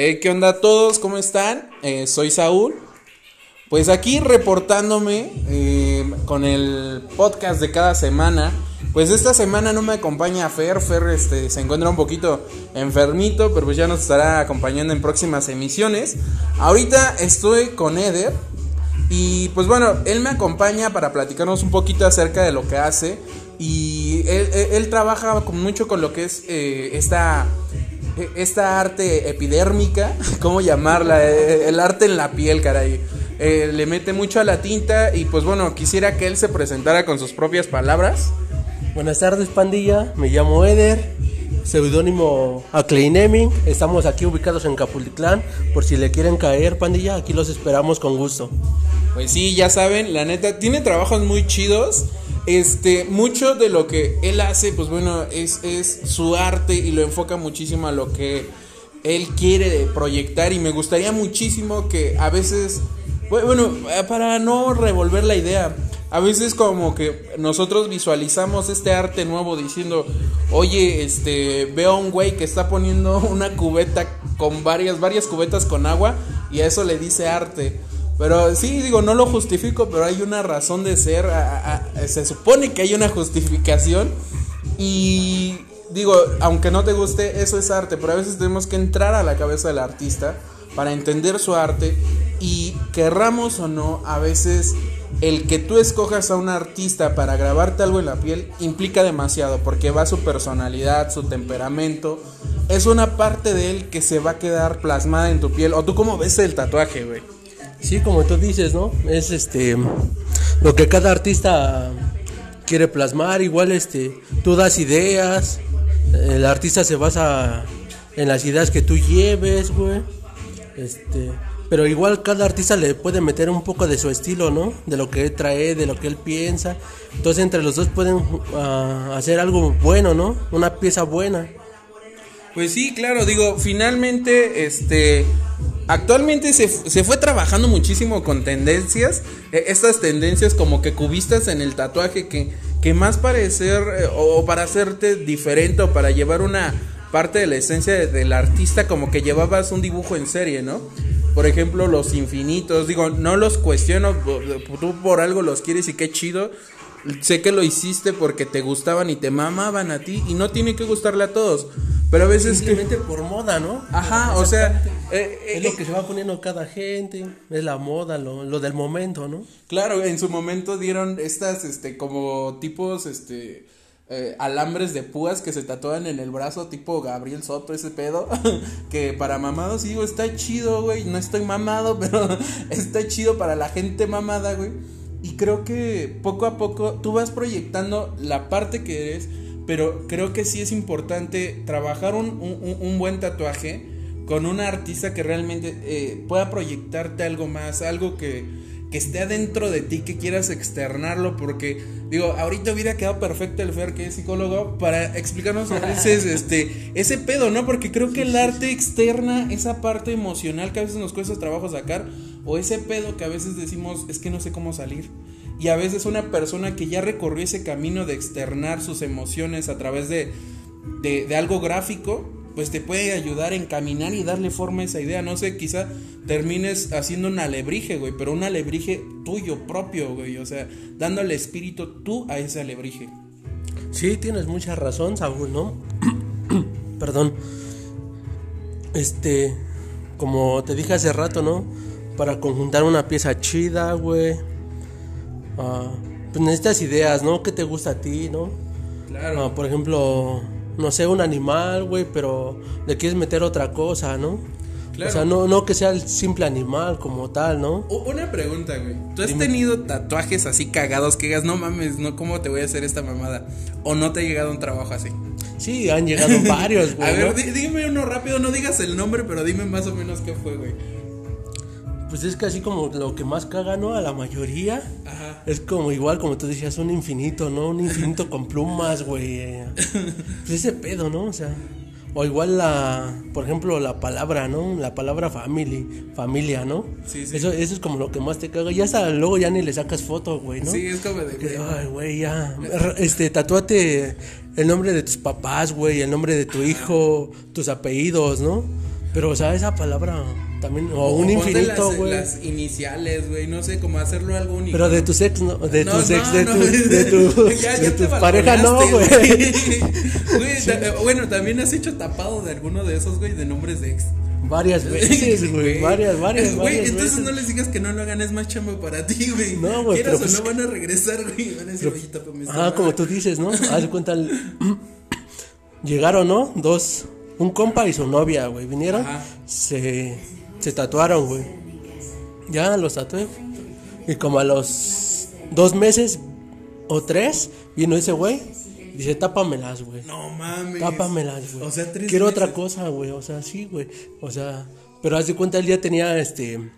Eh, ¿Qué onda a todos? ¿Cómo están? Eh, soy Saúl. Pues aquí reportándome eh, con el podcast de cada semana. Pues esta semana no me acompaña Fer. Fer este, se encuentra un poquito enfermito, pero pues ya nos estará acompañando en próximas emisiones. Ahorita estoy con Eder. Y pues bueno, él me acompaña para platicarnos un poquito acerca de lo que hace. Y él, trabaja mucho con lo que es esta esta arte epidérmica, ¿cómo llamarla? Eh, el arte en la piel, caray. Eh, le mete mucho a la tinta y pues bueno, quisiera que él se presentara con sus propias palabras. Buenas tardes, pandilla. Me llamo Eder, seudónimo Akleineming. Estamos aquí ubicados en Capulitlán. Por si le quieren caer, pandilla, aquí los esperamos con gusto. Pues sí, ya saben, la neta, tiene trabajos muy chidos. Este, mucho de lo que él hace, pues bueno, es, es su arte y lo enfoca muchísimo a lo que él quiere proyectar y me gustaría muchísimo que a veces, bueno, para no revolver la idea, a veces como que nosotros visualizamos este arte nuevo diciendo, oye, este, veo a un güey que está poniendo una cubeta con varias, varias cubetas con agua y a eso le dice arte. Pero sí, digo, no lo justifico, pero hay una razón de ser. se supone que hay una justificación. Y digo, aunque no te guste, eso es arte. Pero a veces tenemos que entrar a la cabeza del artista para entender su arte. Y querramos o no, a veces el que tú escojas a un artista para grabarte algo en la piel implica demasiado. Porque va su personalidad, su temperamento. Es una parte de él que se va a quedar plasmada en tu piel. ¿O tú cómo ves el tatuaje, güey? Sí, como tú dices, ¿no? Es este lo que cada artista quiere plasmar, igual este tú das ideas, el artista se basa en las ideas que tú lleves, güey. Este, pero igual cada artista le puede meter un poco de su estilo, ¿no? De lo que él trae, de lo que él piensa. Entonces entre los dos pueden ah, hacer algo bueno, ¿no? Una pieza buena. Pues sí, claro, digo, finalmente, este, Actualmente se, fue trabajando muchísimo con tendencias, eh, estas tendencias como que cubistas en el tatuaje que, que más parecer eh, o para hacerte diferente o para llevar una parte de la esencia del artista como que llevabas un dibujo en serie, ¿no? Por ejemplo, los infinitos, digo, no los cuestiono, tú por algo los quieres y qué chido, sé que lo hiciste porque te gustaban y te mamaban a ti y no tiene que gustarle a todos. Pero a veces simplemente por moda, ¿no? Ajá, o sea, eh, es lo eh, que se va poniendo cada gente, es la moda, lo, lo, del momento, ¿no? Claro, en su momento dieron estas, este, como tipos, este, eh, alambres de púas que se tatúan en el brazo, tipo Gabriel Soto, ese pedo, que para mamados, digo, está chido, güey, no estoy mamado, pero está chido para la gente mamada, güey. Y creo que poco a poco tú vas proyectando la parte que eres pero creo que sí es importante trabajar un, buen tatuaje con una artista que realmente eh, pueda proyectarte algo más, algo que, que esté adentro de ti, que quieras externarlo, porque digo, ahorita hubiera quedado perfecto el Fer, que es psicólogo, para explicarnos a veces este, ese pedo, ¿no? Porque creo que el arte externa esa parte emocional que a veces nos cuesta trabajo sacar, o ese pedo que a veces decimos, es que no sé cómo salir. Y a veces una persona que ya recorrió ese camino de externar sus emociones a través de, de, algo gráfico, pues te puede ayudar a encaminar y darle forma a esa idea. No sé, quizá termines haciendo un alebrije, güey, pero un alebrije tuyo, propio, güey. O sea, dándole espíritu tú a ese alebrije. Sí, tienes mucha razón, Saúl, ¿no? Perdón. Este, como te dije hace rato, ¿no? Para conjuntar una pieza chida, güey Ah, pues necesitas ideas, ¿no? ¿Qué te gusta a ti, no? Claro. Ah, por ejemplo, no sé, un animal, güey, pero le quieres meter otra cosa, ¿no? Claro. O sea, no, no que sea el simple animal como tal, ¿no? Una pregunta, güey. ¿Tú has tenido tatuajes así cagados que digas, no mames, no, ¿cómo te voy a hacer esta mamada? ¿O no te ha llegado un trabajo así? Sí, han llegado varios, güey. a ver, dime uno rápido, no digas el nombre, pero dime más o menos qué fue, güey. Pues es casi como lo que más caga, ¿no? A la mayoría. Ajá. Es como igual, como tú decías, un infinito, ¿no? Un infinito con plumas, güey. Pues ese pedo, ¿no? O sea. O igual la, por ejemplo, la palabra, ¿no? La palabra family, familia, ¿no? Sí, sí. Eso, eso es como lo que más te caga. Ya hasta luego ya ni le sacas foto, güey, ¿no? Sí, es como de... ay, güey, ya. Este, tatúate el nombre de tus papás, güey, el nombre de tu hijo, tus apellidos, ¿no? Pero, o sea, esa palabra también. O un infinito, las- güey. Las iniciales, güey, no sé, como hacerlo algo único. Pero de tus ex, no. De No, tus no, ex, de no, tu, de tu, ya- de ya tu te pareja, no, güey. Güey, ta- bueno, también has hecho tapado de alguno de esos, güey, de nombres de ex. Varias veces, güey. Varias, varias, Güey, entonces veces. no les digas que no lo hagan, es más chamba para ti, güey. No, güey, Quieras pero o pues- no van a regresar, güey. Van a decir, oye, tápame Ah, madre". como tú dices, ¿no? Haz cuenta. el- Llegaron, ¿no? Dos. Un compa y su novia, güey. Vinieron. Ajá. Se, se tatuaron, güey. Ya los tatué. Y como a los dos meses o tres, vino ese güey. Dice, tápamelas, güey. No mames. Tápamelas, güey. O sea, tres Quiero otra cosa, güey. O sea, sí, güey. O sea, pero haz de cuenta, él ya tenía, este,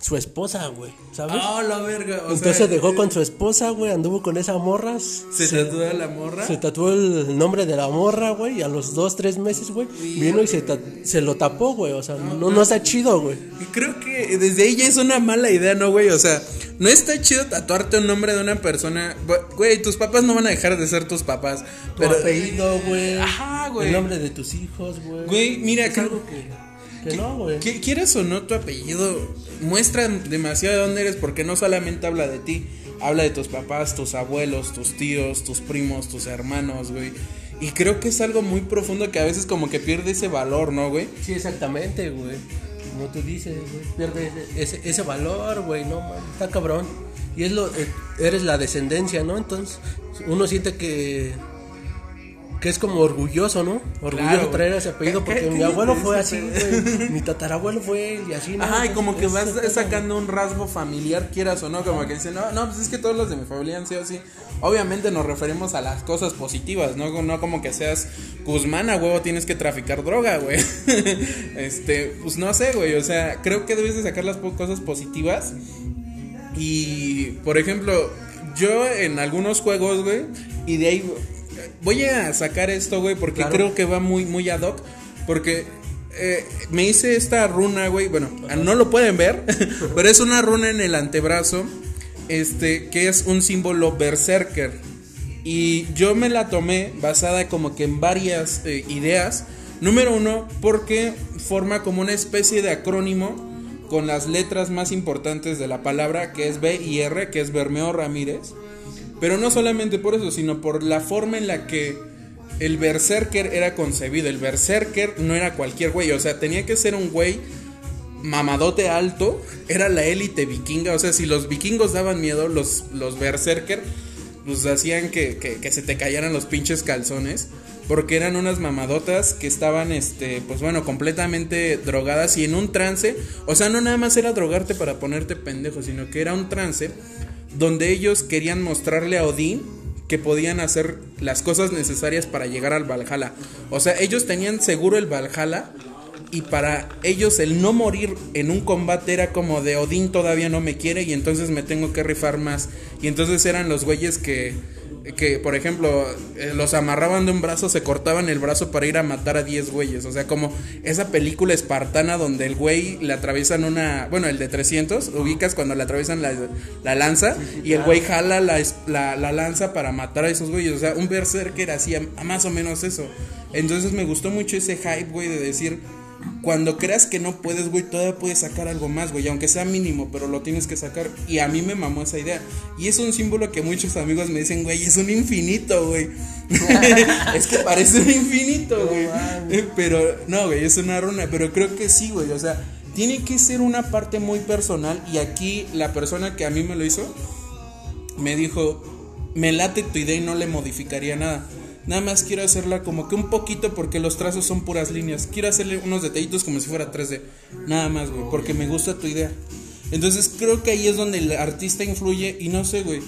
su esposa, güey. ¿Sabes? Ah, la verga. O Entonces sea, dejó con su esposa, güey. Anduvo con esa morra. Se tatúa la morra. Se tatuó el nombre de la morra, güey, y a los dos, tres meses, güey, vino y se, se lo tapó, güey, o sea, no, no está chido, güey. Creo que desde ahí ya es una mala idea, ¿no, güey? O sea, no está chido tatuarte un nombre de una persona. Güey, tus papás no van a dejar de ser tus papás. Pero Pero, apellido, güey. Ajá, güey. El nombre de tus hijos, güey. güey, mira, Es creo algo que, que no, güey. quieras o no tu apellido, muestra demasiado de dónde eres porque no solamente habla de ti, habla de tus papás, tus abuelos, tus tíos, tus primos, tus hermanos, güey. Y creo que es algo muy profundo que a veces como que pierde ese valor, ¿no, güey? Sí, exactamente, güey. Como tú dices, güey, pierde ese, ese, ese valor, güey, no, man, está cabrón. Y es lo, eh, eres la descendencia, ¿no? Entonces, uno siente que, que es como orgulloso, ¿no? Orgulloso Claro, traer ese apellido porque mi abuelo fue así, güey. Mi tatarabuelo fue él y así, ¿no? Ajá, y como que vas es- sacando un rasgo familiar, quieras o no, como que dicen, no, no, pues es que todos los de mi familia han sido así. Obviamente nos referimos a las cosas positivas, no, no como que seas Guzmán, a huevo tienes que traficar droga, güey. este, pues no sé, güey, o sea, creo que debes de sacar las cosas positivas. Y, por ejemplo, yo en algunos juegos, güey, y de ahí voy a sacar esto, güey, porque Claro. creo que va muy, muy ad hoc. Porque eh, me hice esta runa, güey. Bueno, no lo pueden ver, pero es una runa en el antebrazo. Este, que es un símbolo berserker. Y yo me la tomé basada como que en varias eh, ideas. Número uno, porque forma como una especie de acrónimo con las letras más importantes de la palabra, que es B y R, que es Bermeo Ramírez. Pero no solamente por eso, sino por la forma en la que el berserker era concebido. El berserker no era cualquier güey, o sea, tenía que ser un güey mamadote alto, era la élite vikinga, o sea, si los vikingos daban miedo, los, los berserker pues hacían que, que, que se te cayeran los pinches calzones. Porque eran unas mamadotas que estaban, este, pues bueno, completamente drogadas y en un trance. O sea, no nada más era drogarte para ponerte pendejo, sino que era un trance donde ellos querían mostrarle a Odín que podían hacer las cosas necesarias para llegar al Valhalla. O sea, ellos tenían seguro el Valhalla y para ellos el no morir en un combate era como de Odín todavía no me quiere y entonces me tengo que rifar más. Y entonces eran los güeyes que que por ejemplo eh, los amarraban de un brazo, se cortaban el brazo para ir a matar a 10 güeyes, o sea, como esa película espartana donde el güey le atraviesan una, bueno, el de 300, ubicas cuando le atraviesan la, la lanza y el güey jala la, la, la lanza para matar a esos güeyes, o sea, un berserker hacía más o menos eso. Entonces me gustó mucho ese hype, güey, de decir, cuando creas que no puedes, güey, todavía puedes sacar algo más, güey, aunque sea mínimo, pero lo tienes que sacar. Y a mí me mamó esa idea. Y es un símbolo que muchos amigos me dicen, güey, es un infinito, güey. es que parece un infinito, güey. Pero, no, güey, es una runa. Pero creo que sí, güey, o sea, tiene que ser una parte muy personal. Y aquí la persona que a mí me lo hizo, me dijo, me late tu idea y no le modificaría nada. Nada más quiero hacerla como que un poquito porque los trazos son puras líneas. Quiero hacerle unos detallitos como si fuera 3D. Nada más, güey, porque me gusta tu idea. Entonces creo que ahí es donde el artista influye y no sé, güey.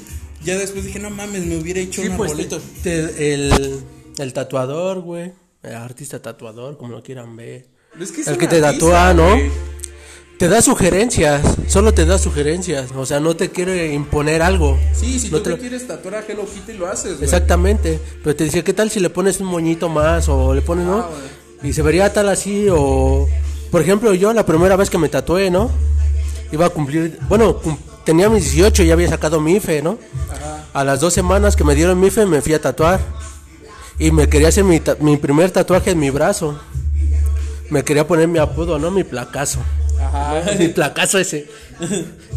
Ya después dije, no mames, me hubiera hecho Sí, un pues arbolito. te- te- el, el tatuador, güey. El artista tatuador, como lo quieran ver. Es que es el que te artista, tatúa, ¿no? güey. Te da sugerencias, solo te da sugerencias. O sea, no te quiere imponer algo. Sí, si No tú te quieres tatuar a Hello Kitty lo haces, güey. Exactamente. Pero te dice, ¿qué tal si le pones un moñito más? O le pones, ¿no? Ah, y se vería tal así. O, por ejemplo, yo la primera vez que me tatué, ¿no? Iba a cumplir, bueno, cum- tenía mis 18, ya había sacado mi IFE, ¿no? A las dos semanas que me dieron mi IFE me fui a tatuar. Y me quería hacer mi, ta- mi primer tatuaje en mi brazo. me quería poner mi apodo, ¿no? Mi placazo. Ajá. Mi placazo ese.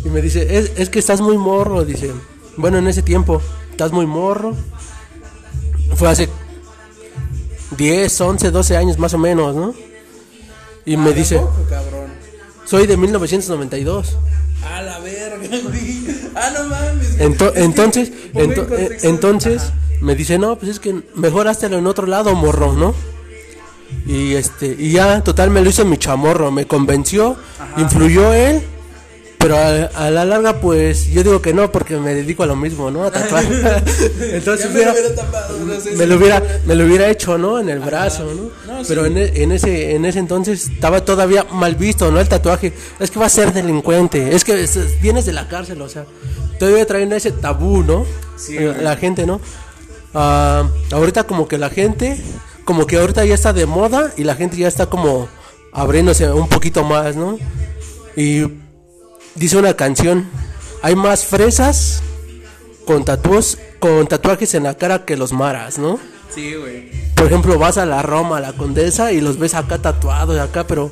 Y me dice, es, es que estás muy morro, dice. Bueno, en ese tiempo, estás muy morro. Fue hace 10, 11, 12 años más o menos, ¿no? Y me Ah, dice, tampoco, cabrón. soy de 1992. A la verga, güey. Ah, no mames. Ento- entonces, ento- eh, entonces Ajá. me dice, no, pues es que mejor háztelo en otro lado, morro, ¿no? Y este, y ya, total, me lo hizo mi chamorro, me convenció, influyó él, pero a, a la larga, pues, yo digo que no, porque me dedico a lo mismo, ¿no? A tatuar. Entonces, me hubiera- lo hubiera tapado, no sé me lo hubiera, me lo hubiera hecho, ¿no? En el brazo, ¿no? No, Pero sí. en, e- en ese, en ese entonces estaba todavía mal visto, ¿no? El tatuaje. Es que va a ser delincuente. Es que es- vienes de la cárcel, o sea. Todavía traen ese tabú, ¿no? Sí, Eh, la gente, ¿no? Ah, ahorita como que la gente, como que ahorita ya está de moda y la gente ya está como abriéndose un poquito más, ¿no? Y dice una canción, hay más fresas con tatuos, con tatuajes en la cara que los maras, ¿no? Sí, güey. Por ejemplo, vas a la Roma, a la Condesa y los ves acá tatuados acá, pero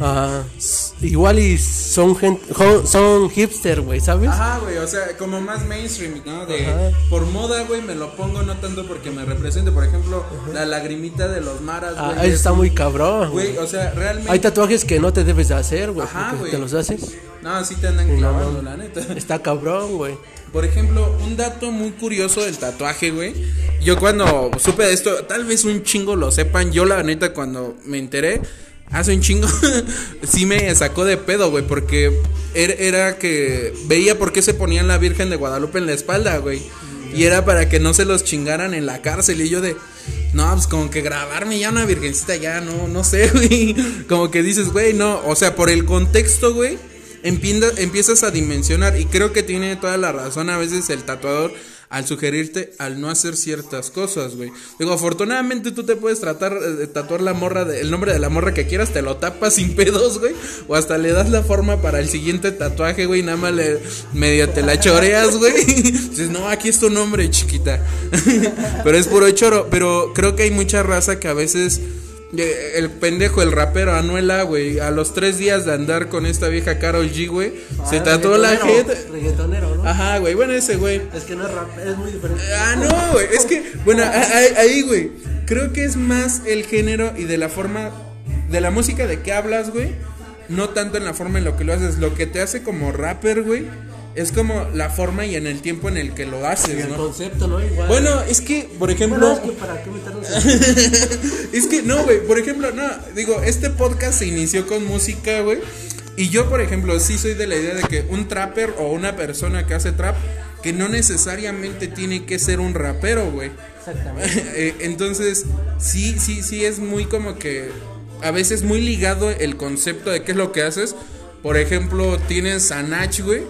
ah, s- igual y son gente, son hipster, güey, ¿sabes? Ajá, güey, o sea, como más mainstream, ¿no? De Ajá. por moda, güey, me lo pongo no tanto porque me represente, por ejemplo, la lagrimita de los maras, Ah, güey. eso es está muy cabrón. Güey, o sea, realmente Hay tatuajes que no te debes de hacer, güey, Ajá, güey. te los haces. No, sí te andan clavando, la neta. Está cabrón, güey. Por ejemplo, un dato muy curioso del tatuaje, güey. Yo cuando supe de esto, tal vez un chingo lo sepan. Yo, la neta, cuando me enteré, hace un chingo, sí me sacó de pedo, güey. Porque era, era que veía por qué se ponían la Virgen de Guadalupe en la espalda, güey. Y era para que no se los chingaran en la cárcel. Y yo de, no, pues como que grabarme ya una virgencita, ya no, no sé, güey. Como que dices, güey, no. O sea, por el contexto, güey empiezas a dimensionar y creo que tiene toda la razón a veces el tatuador al sugerirte al no hacer ciertas cosas, güey. Digo, afortunadamente tú te puedes tratar eh, de tatuar la morra, de- el nombre de la morra que quieras, te lo tapas sin pedos, güey. O hasta le das la forma para el siguiente tatuaje, güey, nada más le medio te la choreas, güey. Dices, no, aquí es tu nombre, chiquita. pero es puro choro. Pero creo que hay mucha raza que a veces El pendejo, el rapero Anuela, güey, a los tres días de andar con esta vieja Carol G, güey, se Ah, tatuó la jeta. Reggaetonero, ¿no? Ajá, güey, bueno, ese güey. Es que no es rap, es muy diferente. Ah, no, güey, es que, bueno, ahí, güey, creo que es más el género y de la forma, de la música de que hablas, güey, no tanto en la forma en lo que lo haces, lo que te hace como rapper, güey, es como la forma y en el tiempo en el que lo Y haces, el ¿no? concepto, ¿no? Igual. Bueno, es que, por ejemplo... Bueno, es que para qué meternos en- es que no, güey, por ejemplo, no, digo, este podcast se inició con música, güey. Y yo, por ejemplo, sí soy de la idea de que un trapper o una persona que hace trap, que no necesariamente tiene que ser un rapero, güey. Exactamente. Eh, Entonces, sí, sí, sí es muy como que a veces muy ligado el concepto de qué es lo que haces. Por ejemplo, tienes a Nach, güey,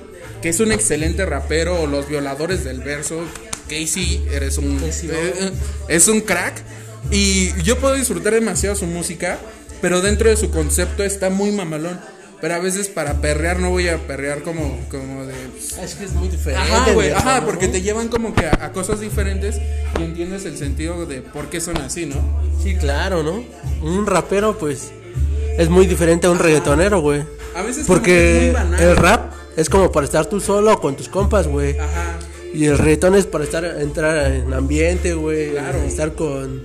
que es un excelente rapero, o los violadores del verso. Casey, eres un eh, eh, es un crack y yo puedo disfrutar demasiado su música, pero dentro de su concepto está muy mamalón. Pero a veces para perrear no voy a perrear como como de Es que es muy diferente. Ajá, güey, ¿no? ajá, porque te llevan como que a, a cosas diferentes y entiendes el sentido de por qué son así, ¿no? Sí, claro, ¿no? Un rapero, pues, es muy diferente a un reggaetonero, güey. A veces es Porque muy banal. el rap es como para estar tú solo con tus compas, güey. Ajá. Y el reggaetón es para estar entrar en ambiente, güey. Claro. Estar con,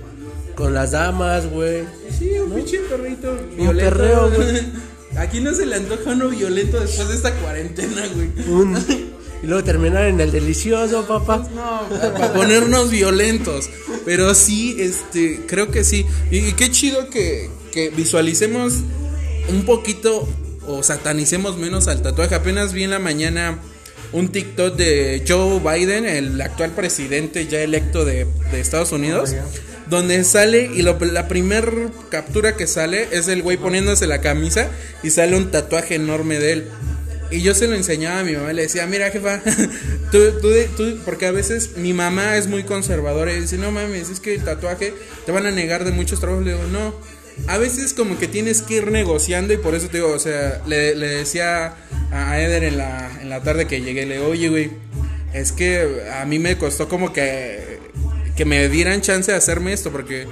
con las damas, güey. Sí, un pinche perrito Un violento. perreo, güey. Aquí no se le antoja uno violento después de esta cuarentena, güey. Un- y luego terminar en el delicioso, papá. No, para ponernos violentos. Pero sí, este, creo que sí. Y, y qué chido que, que visualicemos un poquito o satanicemos menos al tatuaje. Apenas vi en la mañana un TikTok de Joe Biden, el actual presidente ya electo de, de Estados Unidos. Donde sale y lo- la primer captura que sale es el güey poniéndose la camisa y sale un tatuaje enorme de él. Y yo se lo enseñaba a mi mamá y le decía, mira jefa, tú, tú, tú- porque a veces mi mamá es muy conservadora y dice, no mames, es que el tatuaje te van a negar de muchos trabajos. Le digo, no, a veces como que tienes que ir negociando y por eso te digo, o sea, le, le decía a Eder en la, en la tarde que llegué, le digo, oye, güey, es que a mí me costó como que, que me dieran chance de hacerme esto porque...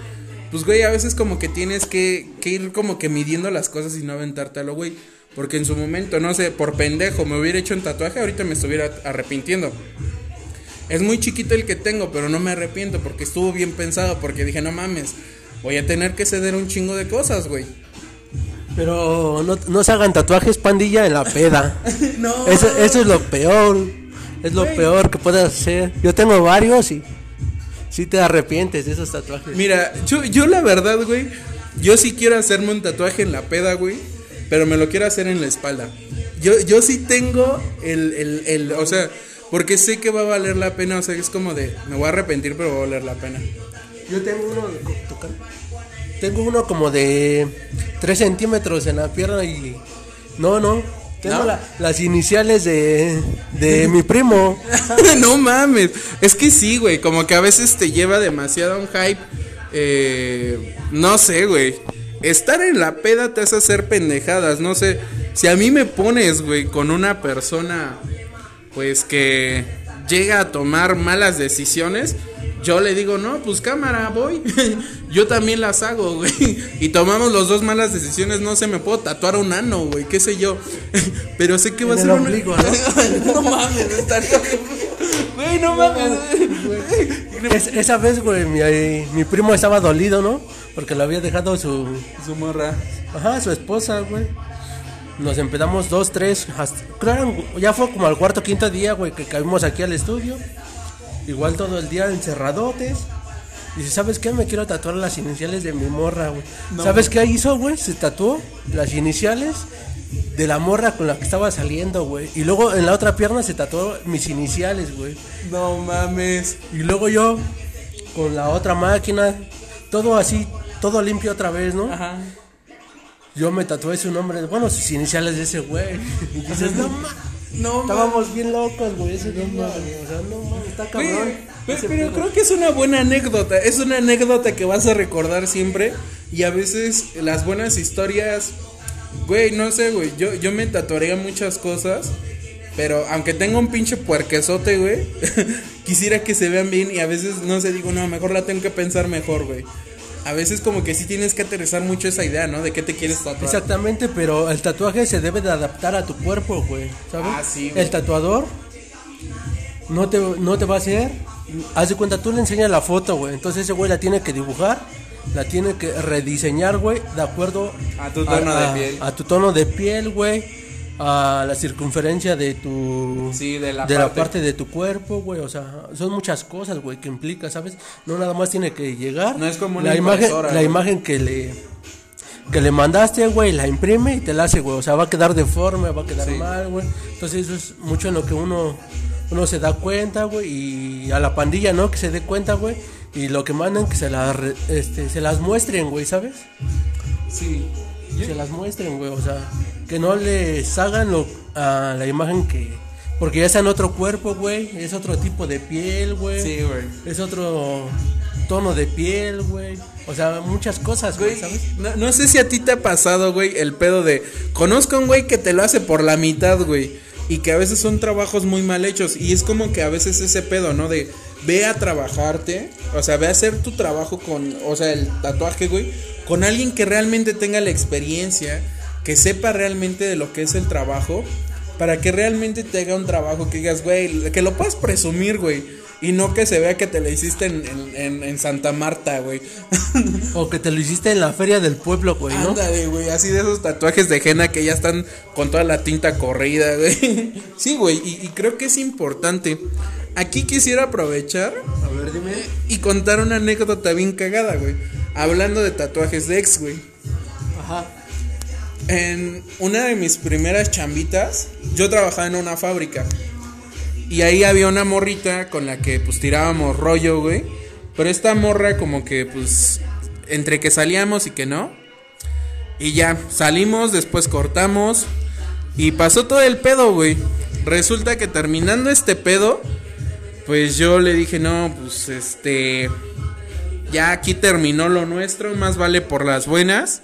pues, güey, a veces como que tienes que, que ir como que midiendo las cosas y no aventártelo, güey. Porque en su momento, no sé, por pendejo me hubiera hecho un tatuaje, ahorita me estuviera arrepintiendo. Es muy chiquito el que tengo, pero no me arrepiento porque estuvo bien pensado, porque dije, no mames, voy a tener que ceder un chingo de cosas, güey. Pero no, no se hagan tatuajes pandilla en la peda. no. Eso, eso es lo peor. Es lo Güey. peor que puedes hacer. Yo tengo varios y sí te arrepientes de esos tatuajes. Mira, yo, yo la verdad, güey, yo sí quiero hacerme un tatuaje en la peda, güey, pero me lo quiero hacer en la espalda. Yo, yo sí tengo el, el, el, o sea, porque sé que va a valer la pena, o sea, es como de, me voy a arrepentir, pero va a valer la pena. Yo tengo uno. Tengo uno como de 3 centímetros en la pierna y. No, no. Tengo ¿No? la- las iniciales de, de mi primo. no mames, es que sí, güey, como que a veces te lleva demasiado un hype, eh, no sé, güey. Estar en la peda te hace hacer pendejadas, no sé. Si a mí me pones, güey, con una persona, pues que llega a tomar malas decisiones, yo le digo, no, pues cámara, voy. yo también las hago, güey. Y tomamos los dos malas decisiones, no sé, me puedo tatuar un ano, güey, qué sé yo. Pero sé que va a ser ombligo, ¿no? no mames, estaría- Güey, no mames. Es- esa vez, güey, mi, mi primo estaba dolido, ¿no? Porque lo había dejado su. Su morra. Ajá, su esposa, güey. Nos empezamos dos, tres, hasta, eran- ya fue como al cuarto, quinto día, güey, que caímos aquí al estudio. Igual todo el día encerradotes. Dice, ¿sabes qué? Me quiero tatuar las iniciales de mi morra, güey. ¿Sabes qué hizo, güey? Se tatuó las iniciales de la morra con la que estaba saliendo, güey. Y luego en la otra pierna se tatuó mis iniciales, güey. No mames. Y luego yo, con la otra máquina, todo así, todo limpio otra vez, ¿no? Ajá. Yo me tatué su nombre, bueno, sus iniciales de ese güey. Y dices, no mames. No. Estábamos bien locos, güey, ese día, güey. O sea, no mames, está Güey, cabrón. pero, Ese pero pedo. creo que es una buena anécdota. Es una anécdota que vas a recordar siempre. Y a veces las buenas historias. Güey, no sé, güey. Yo, yo me tatuaría muchas cosas. Pero aunque tenga un pinche puerquesote, güey. quisiera que se vean bien. Y a veces no sé, digo, no, mejor la tengo que pensar mejor, güey. A veces como que sí tienes que aterrizar mucho esa idea, ¿no? De qué te quieres tatuar. Exactamente, pero el tatuaje se debe de adaptar a tu cuerpo, güey. ¿Sabes? Ah, sí, güey. El tatuador no te, no te va a hacer. Haz de cuenta, tú le enseñas la foto, güey. Entonces ese güey la tiene que dibujar, la tiene que rediseñar, güey, de acuerdo A tu tono de a- piel. A tu tono de piel, güey. A la circunferencia de tu. Sí, de la parte. parte de tu cuerpo, güey. O sea, son muchas cosas, güey, que implica, ¿sabes? No nada más tiene que llegar. No es como una la imagen, la güey. imagen que le que le mandaste, güey, la imprime y te la hace, güey. O sea, va a quedar deforme, va a quedar Sí. mal, güey. Entonces, eso es mucho en lo que uno, uno se da cuenta, güey. Y a la pandilla, ¿no? Que se dé cuenta, güey. Y lo que mandan, que se, la este, se las muestren, güey, ¿sabes? Sí. Se las muestren, güey. O sea, que no les hagan lo, a la imagen que. Porque ya en otro cuerpo, güey. Es otro tipo de piel, güey. Sí, güey. Es otro tono de piel, güey. O sea, muchas cosas, güey, Güey, ¿sabes? no, no sé si a ti te ha pasado, güey, el pedo de. Conozco a un güey que te lo hace por la mitad, güey. Y que a veces son trabajos muy mal hechos. Y es como que a veces ese pedo, ¿no? De ve a trabajarte. O sea, ve a hacer tu trabajo con. O sea, el tatuaje, güey. Con alguien que realmente tenga la experiencia. Que sepa realmente de lo que es el trabajo. Para que realmente te haga un trabajo que digas, güey, que lo puedas presumir, güey. Y no que se vea que te lo hiciste en, en- en- Santa Marta, güey. O que te lo hiciste en la feria del pueblo, güey, ¿no? Ándale, güey, así de esos tatuajes de henna que ya están con toda la tinta corrida, güey. Sí, güey, y, y creo que es importante. Aquí quisiera aprovechar A ver, dime. y contar una anécdota bien cagada, güey. Hablando de tatuajes de ex, güey. Ajá. En una de mis primeras chambitas, yo trabajaba en una fábrica. Y ahí había una morrita con la que pues tirábamos rollo, güey. Pero esta morra como que pues entre que salíamos y que no. Y ya, salimos, después cortamos. Y pasó todo el pedo, güey. Resulta que terminando este pedo, pues yo le dije, no, pues este... Ya aquí terminó lo nuestro, más vale por las buenas.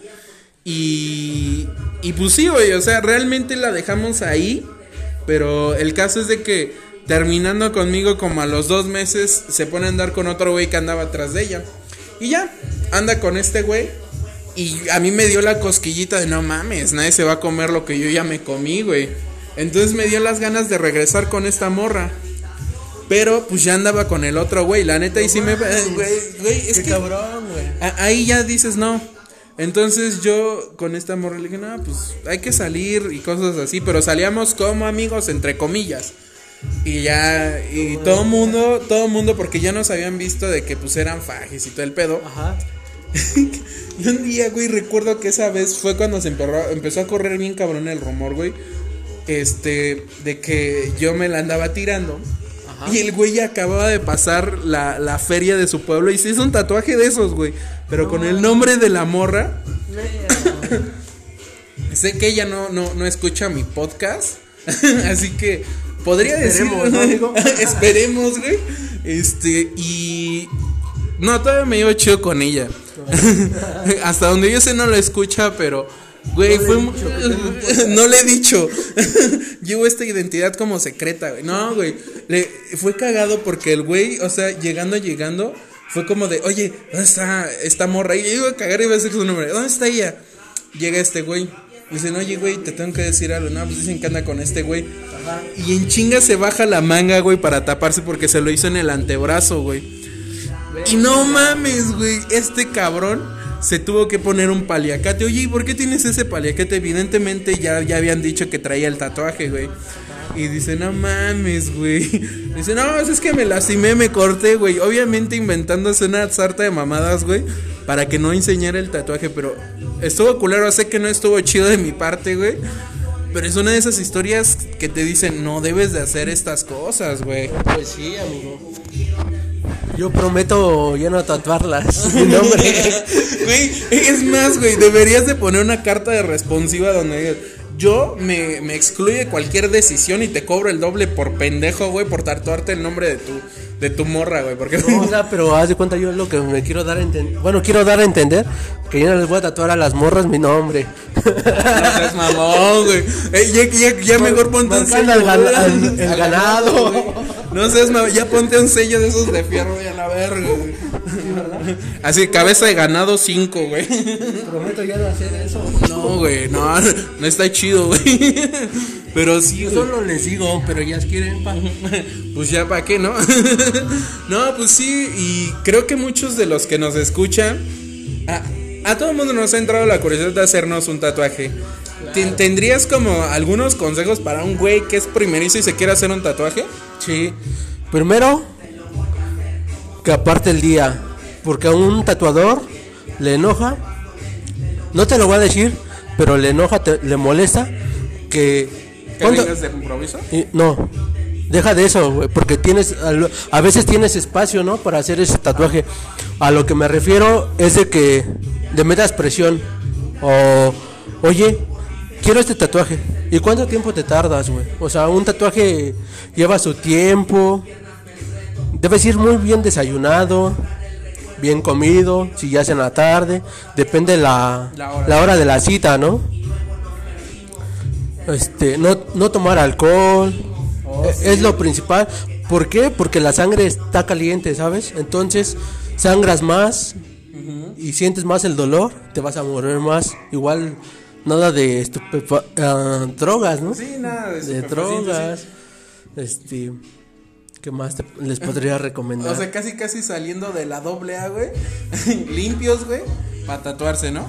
Y, y pues sí, o sea, realmente la dejamos ahí. Pero el caso es de que terminando conmigo como a los dos meses se pone a andar con otro güey que andaba atrás de ella. Y ya, anda con este güey. Y a mí me dio la cosquillita de no mames, nadie se va a comer lo que yo ya me comí, güey. Entonces me dio las ganas de regresar con esta morra. Pero pues ya andaba con el otro güey, la neta, y sí me. Güey, güey, es Qué que. cabrón, güey. ahí ya dices no. Entonces yo con esta morra le dije, no, pues hay que salir y cosas así. Pero salíamos como amigos, entre comillas. Y ya, y todo mundo, todo mundo, porque ya nos habían visto de que pues eran fajes y todo el pedo. Ajá. Y un día, güey, recuerdo que esa vez fue cuando se emperró- empezó a correr bien cabrón el rumor, güey. Este, de que yo me la andaba tirando. Y el güey acababa de pasar la, la feria de su pueblo y se hizo un tatuaje de esos, güey. Pero con el nombre de la morra. sé que ella no, no, no escucha mi podcast. así que podría Esperemos, decir. ¿no? Esperemos, güey. Este, y. No, todavía me llevo chido con ella. Hasta donde yo sé no la escucha, pero. Güey, fue. mu- no le he dicho. Llevo esta identidad como secreta, güey. No, güey. Le, fue cagado porque el güey, o sea, llegando, llegando, fue como de, oye, ¿dónde está esta morra? Y yo iba a cagar y iba a decir su nombre. ¿Dónde está ella? Llega este güey. Dicen, oye, güey, te tengo que decir algo. No, pues dicen que anda con este güey. Y en chinga se baja la manga, güey, para taparse porque se lo hizo en el antebrazo, güey. Y no mames, güey, este cabrón se tuvo que poner un paliacate. Oye, ¿y por qué tienes ese paliacate? Evidentemente ya, ya habían dicho que traía el tatuaje, güey. Y dice, no mames, güey. Dice, no, es que me lastimé, me corté, güey. Obviamente inventándose una sarta de mamadas, güey. Para que no enseñara el tatuaje, pero estuvo culero. Sé que no estuvo chido de mi parte, güey. Pero es una de esas historias que te dicen, no debes de hacer estas cosas, güey. Pues sí, amigo. Yo prometo ya no tatuarlas. Mi nombre. Güey, es más, güey, deberías de poner una carta de responsiva donde digas, yo me, me excluye cualquier decisión y te cobro el doble por pendejo, güey, por tatuarte el nombre de tu, de tu morra, güey, porque... No, o sea, pero haz de cuenta yo lo que me quiero dar a entender. Bueno, quiero dar a entender que yo no les voy a tatuar a las morras mi nombre. No seas mamón, güey. Eh, ya, ya, ya mejor ponte un Marcando sello. al güey. al- el Al ganado. güey. No seas mamón, ya ponte un sello de esos de fierro y a la verga, güey. Así, cabeza de ganado 5, güey. Prometo ya no hacer eso. No, güey, no, no está chido, güey. Pero sí, Yo güey. solo les digo, pero ya quieren pa. Pues ya para qué, ¿no? no, pues sí, y creo que muchos de los que nos escuchan, a, a todo el mundo nos ha entrado la curiosidad de hacernos un tatuaje. Ten- ¿Tendrías como algunos consejos para un güey que es primerizo y se quiere hacer un tatuaje? Sí. Primero, que aparte el día. Porque a un tatuador le enoja. No te lo voy a decir, pero le enoja, te- le molesta que. ¿Que ¿cuánto- vengas de improviso? y- no, deja de eso, porque tienes, a veces tienes espacio, ¿no? Para hacer ese tatuaje. A lo que me refiero es de que le metas presión. O, oye, quiero este tatuaje. ¿Y cuánto tiempo te tardas, güey? O sea, un tatuaje lleva su tiempo. Debes ir muy bien desayunado, bien comido, si ya es en la tarde. Depende la, La hora. la hora de la cita, ¿no? Este, no, no tomar alcohol. E- Es lo principal. ¿Por qué? Porque la sangre está caliente, ¿sabes? Entonces, sangras más y sientes más el dolor, te vas a morir más. Igual, nada de ah, drogas, ¿no? Sí, nada de drogas. Este, ¿qué más te- les podría recomendar? O sea, casi casi saliendo de la doble A, güey. Limpios, güey. Para tatuarse, ¿no?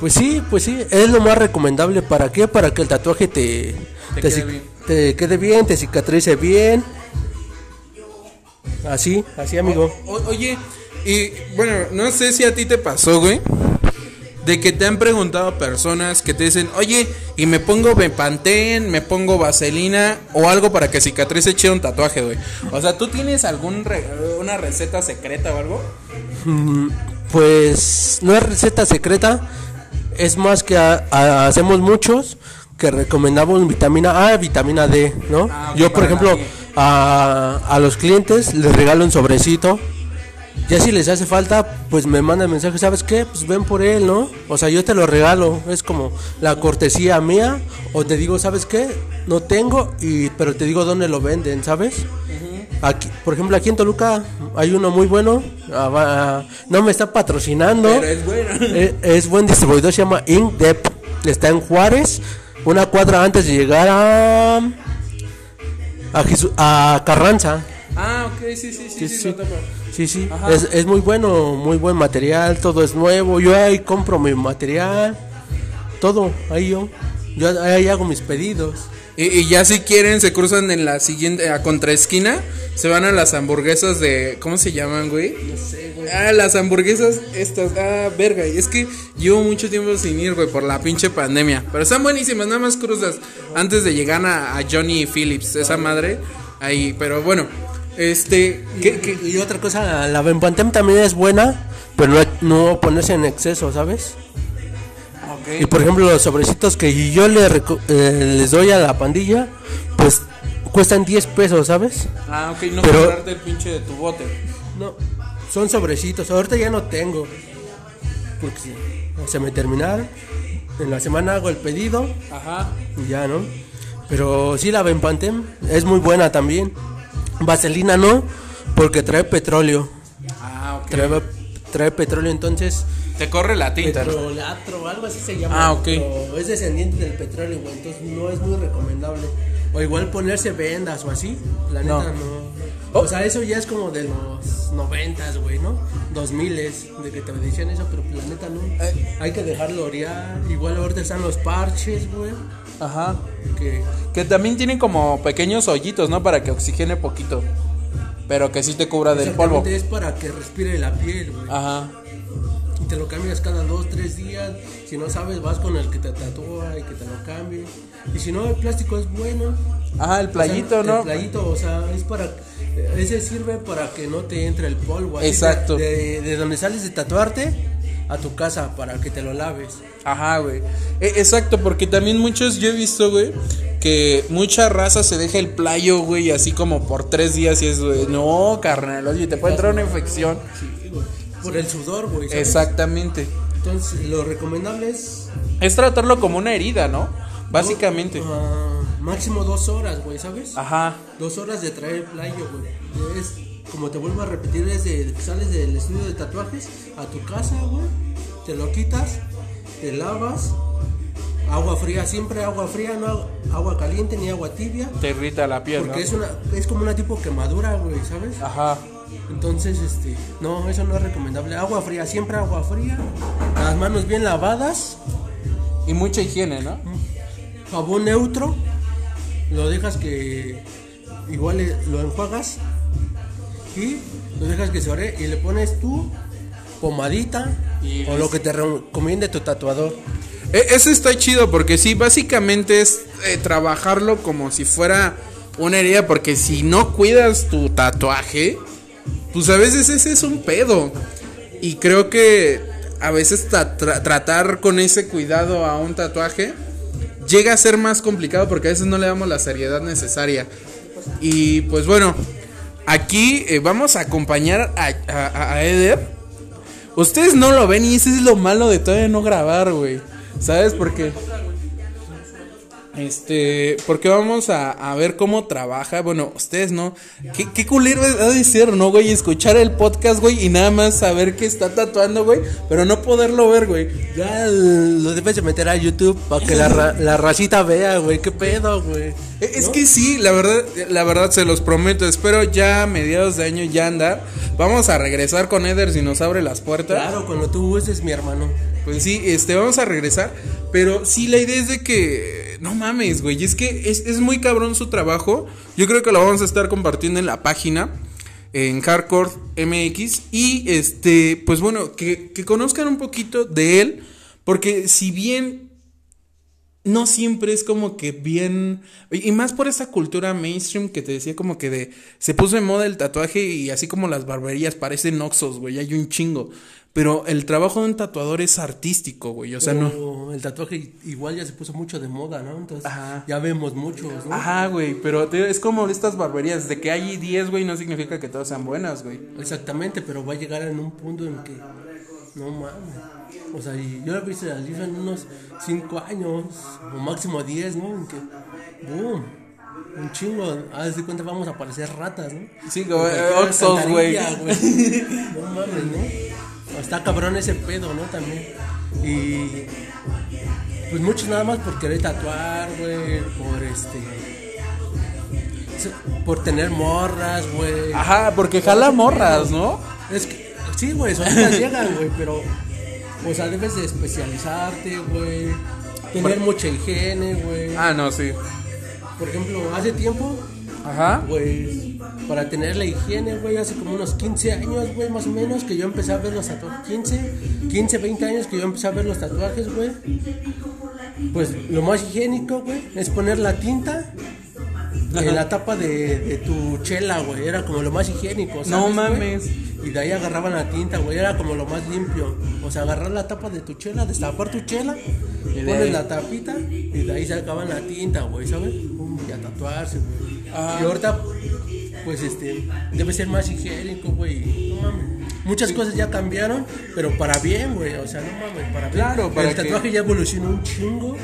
Pues sí, pues sí, es lo más recomendable. ¿Para qué? Para que el tatuaje te, Te te, quede bien. te quede bien, te cicatrice bien. Así, así amigo. O- oye, y bueno, no sé si a ti te pasó, güey. De que te han preguntado personas que te dicen, oye, y me pongo Bepantén, me pongo vaselina o algo para que cicatrice chido un tatuaje, güey. O sea, ¿tú tienes algún re- una receta secreta o algo? Mm, Pues no es receta secreta, es más que a- a- hacemos muchos que recomendamos vitamina A, vitamina D, ¿no? Ah, Yo, por ejemplo, a, a los clientes les regalo un sobrecito. Ya si les hace falta, pues me mandan mensaje, ¿sabes qué? Pues ven por él, ¿no? O sea, yo te lo regalo, es como la cortesía mía, o te digo, ¿sabes qué? No tengo, y pero te digo dónde lo venden, ¿sabes? Aquí, por ejemplo, aquí en Toluca hay uno muy bueno. ah, va- no me está patrocinando. Pero es bueno. Eh, es buen distribuidor, se llama Inkdep. Está en Juárez, una cuadra antes de llegar a. a, a Carranza. Ah, ok, sí, sí, sí, Sí, sí, sí. Sí, es, es muy bueno, muy buen material, todo es nuevo. Yo ahí compro mi material, todo, ahí yo. Yo ahí hago mis pedidos. Y, y ya si quieren, se cruzan en la siguiente, a contraesquina, se van a las hamburguesas de, ¿cómo se llaman, güey? No sé, güey. Ah, las hamburguesas estas, ah, verga, y es que llevo mucho tiempo sin ir, güey, por la pinche pandemia. Pero están buenísimas, nada más cruzas antes de llegar a, a Johnny Phillips, esa madre, ahí, pero bueno, este, ¿qué, qué? Y otra cosa, la Bempantem también es buena, pero no, no ponerse en exceso, ¿sabes? Y por ejemplo, los sobrecitos que yo le eh, les doy a la pandilla, pues cuestan 10 pesos, ¿sabes? Ah, ok, no Pero- comprarte el pinche de tu bote. No, son sobrecitos. Ahorita ya no tengo. Porque se me terminaron. En la semana hago el pedido Ajá. y ya, ¿no? Pero sí, la Bempantem es muy buena también. Vaselina no, porque trae petróleo. Ah, ok. Trae, trae petróleo, entonces. Te corre la tinta. Petrolatro, algo así se llama. Ah, ok. pero es descendiente del petróleo, güey. Entonces no es muy recomendable. O igual ponerse vendas o así. La No. no. Oh. O sea, eso ya es como de los noventas, güey, ¿no? Dos miles de que te decían eso, pero la neta no. Eh. Hay que dejarlo orear. Igual ahorita están los parches, güey. Ajá. Que Que también tienen como pequeños hoyitos, ¿no? Para que oxigene poquito. Pero que sí te cubra del polvo. es para que respire la piel, güey. Ajá. Y te lo cambias cada dos, tres días. Si no sabes, vas con el que te tatúa y que te lo cambie. Y si no, el plástico es bueno. Ajá, el playito, O sea, ¿no? El playito, o sea, es para. Ese sirve para que no te entre el polvo. así Exacto. De, de- de donde sales de tatuarte a tu casa para que te lo laves. Ajá, güey. E- exacto, porque también muchos, yo he visto, güey, que mucha raza se deja el playo, güey, así como por tres días y es, güey, no, carnal, oye, te puede entrar una infección. Sí, güey. Por el sudor, güey. ¿sabes? Exactamente. Entonces, lo recomendable es. Es tratarlo como una herida, ¿no? Básicamente. ah, máximo dos horas, güey, ¿sabes? Ajá. Dos horas de traer el playo, güey. Es, como te vuelvo a repetir, desde que sales del estudio de tatuajes a tu casa, güey. Te lo quitas, te lavas. Agua fría, siempre agua fría, no agua caliente ni agua tibia. Te irrita la piel, Porque ¿no? es una es como una tipo quemadura, güey, ¿sabes? Ajá. Entonces, este, no, eso no es recomendable. Agua fría, siempre agua fría. Las manos bien lavadas, Y mucha higiene, ¿no? jabón neutro. Lo dejas que igual le- lo enjuagas y lo dejas que se ore y le pones tu pomadita Y o lo que te recomiende tu tatuador. E- Eso está chido porque sí, básicamente es eh, trabajarlo como si fuera una herida porque si no cuidas tu tatuaje, pues a veces ese es un pedo. Y creo que a veces tra- tra- tratar con ese cuidado a un tatuaje llega a ser más complicado porque a veces no le damos la seriedad necesaria. Y pues bueno, aquí eh, vamos a acompañar a, Eder. Ustedes no lo ven y ese es lo malo de todavía no grabar, güey. ¿Sabes por qué? Este, porque vamos a, a ver cómo trabaja. Bueno, ustedes no. ¿Qué, qué culero ha de ser, no, güey? Escuchar el podcast, güey, y nada más saber que está tatuando, güey, pero no poderlo ver, güey. Ya lo debes de meter a YouTube para que la, ra- la racita vea, güey, qué pedo, güey. E- Es que sí, la verdad, la verdad se los prometo. Espero ya a mediados de año ya andar. Vamos a regresar con Eder si nos abre las puertas. Claro, cuando tú uses mi hermano. Pues sí, este, vamos a regresar. Pero sí, la idea es de que. No mames, güey. Es que es, es muy cabrón su trabajo. Yo creo que lo vamos a estar compartiendo en la página. En Hardcore MX. Y este. Pues bueno, que, que conozcan un poquito de él. Porque si bien. No siempre es como que bien. Y más por esa cultura mainstream que te decía, como que de. Se puso de moda el tatuaje y así como las barberías parecen oxos, güey. Hay un chingo. Pero el trabajo de un tatuador es artístico, güey. O sea, no. El tatuaje igual ya se puso mucho de moda, ¿no? Entonces Ajá. ya vemos muchos, ¿no? Ajá, güey. Pero te- es como estas barberías. De que hay 10, güey, no significa que todas sean buenas, güey. Exactamente, pero va a llegar en un punto en que no mames. O sea, y yo lo he visto en unos 5 años o máximo 10, ¿no? En que boom. Un chingo. Haz de cuenta, vamos a parecer ratas, ¿no? Sí, como eh, Oxos, güey. No mames, ¿no? Está cabrón ese pedo, ¿no? También. Y. Pues muchos nada más por querer tatuar, güey. Por este. Por tener morras, güey. Ajá, porque jala morras, ¿no? Es que, sí, güey, solitas llegan, güey, pero, o sea, debes de especializarte, güey, tener mucha higiene, güey. Ah, no, sí. Por ejemplo, hace tiempo, Ajá. pues, para tener la higiene, güey, hace como unos 15 años, güey, más o menos, que yo empecé a ver los tatuajes, 15, 15, 20 años que yo empecé a ver los tatuajes, güey. Pues lo más higiénico, güey, es poner la tinta en la tapa de, de tu chela, güey. Era como lo más higiénico, ¿sabes, No güey? mames. Y de ahí agarraban la tinta, güey. Era como lo más limpio. O sea, agarrar la tapa de tu chela, destapar tu chela, pones la tapita y de ahí sacaban la tinta, güey, ¿sabes? Y a tatuarse, güey. Ah. Y ahorita, pues este, debe ser más higiénico, güey. No mames. Muchas cosas ya cambiaron, pero para bien, güey. O sea, no mames, para bien. Claro, para El que- tatuaje ya evolucionó un chingo.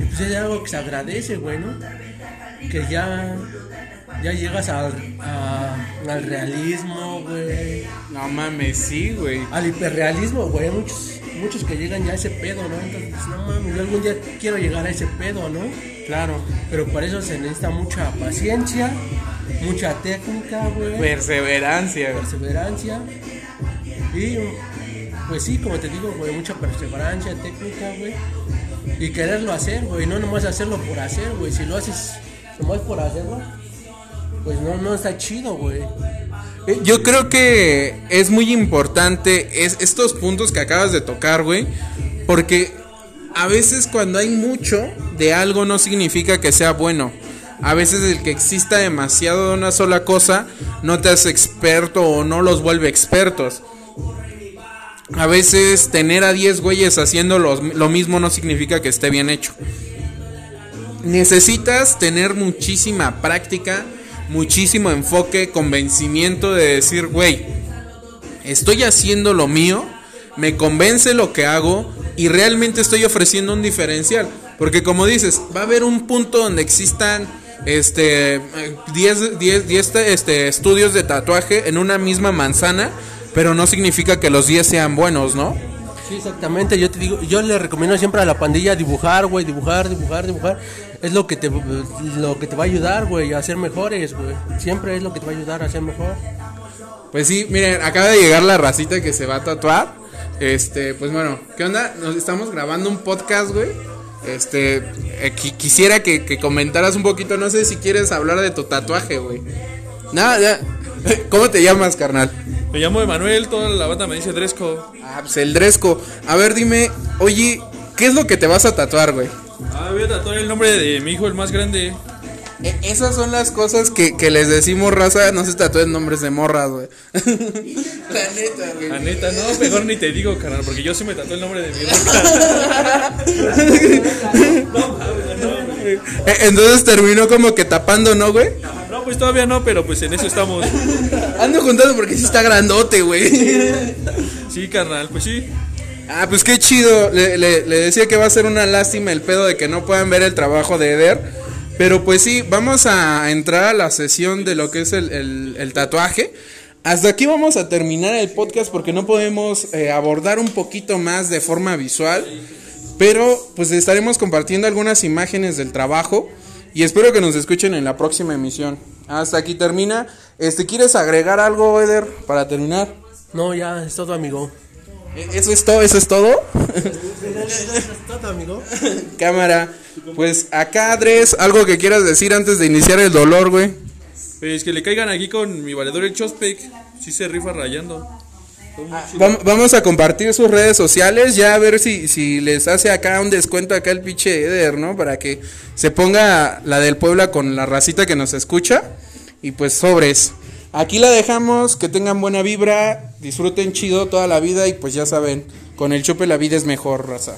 Y pues es algo que se agradece, güey, ¿no? Que ya, ya llegas al, a- al realismo, güey. No mames, sí, güey. Al hiperrealismo, güey. Hay muchos, muchos que llegan ya a ese pedo, ¿no? Entonces, no mames, yo algún día quiero llegar a ese pedo, ¿no? Claro. Pero para eso se necesita mucha paciencia, mucha técnica, güey. Perseverancia. güey. perseverancia. Y pues sí, como te digo, güey, mucha perseverancia, técnica, güey. Y quererlo hacer, güey, no nomás hacerlo por hacer, güey. Si lo haces nomás por hacerlo, pues no, no está chido, güey. Eh, Yo creo que es muy importante es, estos puntos que acabas de tocar, güey. Porque a veces cuando hay mucho de algo no significa que sea bueno. A veces el que exista demasiado de una sola cosa no te hace experto o no los vuelve expertos. A veces tener a 10 güeyes haciendo los- lo mismo no significa que esté bien hecho. Necesitas tener muchísima práctica, muchísimo enfoque, convencimiento de decir, güey, estoy haciendo lo mío, me convence lo que hago y realmente estoy ofreciendo un diferencial. Porque como dices, va a haber un punto donde existan este 10 10 10 este, estudios de tatuaje en una misma manzana, pero no significa que los 10 sean buenos, ¿no? Sí, exactamente. Yo te digo, yo le recomiendo siempre a la pandilla dibujar, güey, dibujar, dibujar, dibujar. Es lo que te lo que te va a ayudar, güey, a ser mejores, güey. Siempre es lo que te va a ayudar a ser mejor. Pues sí, miren, acaba de llegar la racita que se va a tatuar. Este, pues bueno, ¿qué onda? Nos estamos grabando un podcast, güey. Este, eh, qui- quisiera que, que comentaras un poquito, no sé si quieres hablar de tu tatuaje, güey. Nada, ya. ¿Cómo te llamas, carnal? Me llamo Emanuel, toda la banda me dice Dresco. Ah, pues el Dresco. A ver, dime, oye, ¿qué es lo que te vas a tatuar, güey? Ah, voy a tatuar el nombre de mi hijo, el más grande. E- esas son las cosas que, que les decimos, raza, no se tatúen nombres de morras, güey. La neta, güey. La neta, no, mejor ni te digo, carnal, porque yo sí me tatué el nombre de mi hijo. Eh, Entonces terminó como que tapando, ¿no, güey? No, pues todavía no, pero pues en eso estamos. Ando juntando porque sí está grandote, güey. Sí, carnal, pues sí. Ah, pues qué chido. Le, decía que va a ser una lástima el pedo de que no puedan ver el trabajo de Eder. Pero pues sí, vamos a entrar a la sesión de lo que es el tatuaje. Hasta aquí vamos a terminar el podcast porque no podemos eh, abordar un poquito más de forma visual. Pero pues estaremos compartiendo algunas imágenes del trabajo. Y espero que nos escuchen en la próxima emisión. Hasta aquí termina. Este, ¿Quieres agregar algo, Eder, para terminar? No, ya es todo, amigo. ¿E- ¿Eso es todo? ¿Eso es todo? es todo, amigo. Cámara. Pues acá, Andrés, algo que quieras decir antes de iniciar el dolor, güey. Pues que le caigan aquí con mi valedor el Chospec. Sí se rifa rayando. Vam- Vamos a compartir sus redes sociales, ya a ver si, si les hace acá un descuento acá el pinche Eder, ¿no? Para que se ponga la del Puebla con la racita que nos escucha. Y pues sobres. Aquí la dejamos, que tengan buena vibra, disfruten chido toda la vida y pues ya saben, con el chupe la vida es mejor, raza.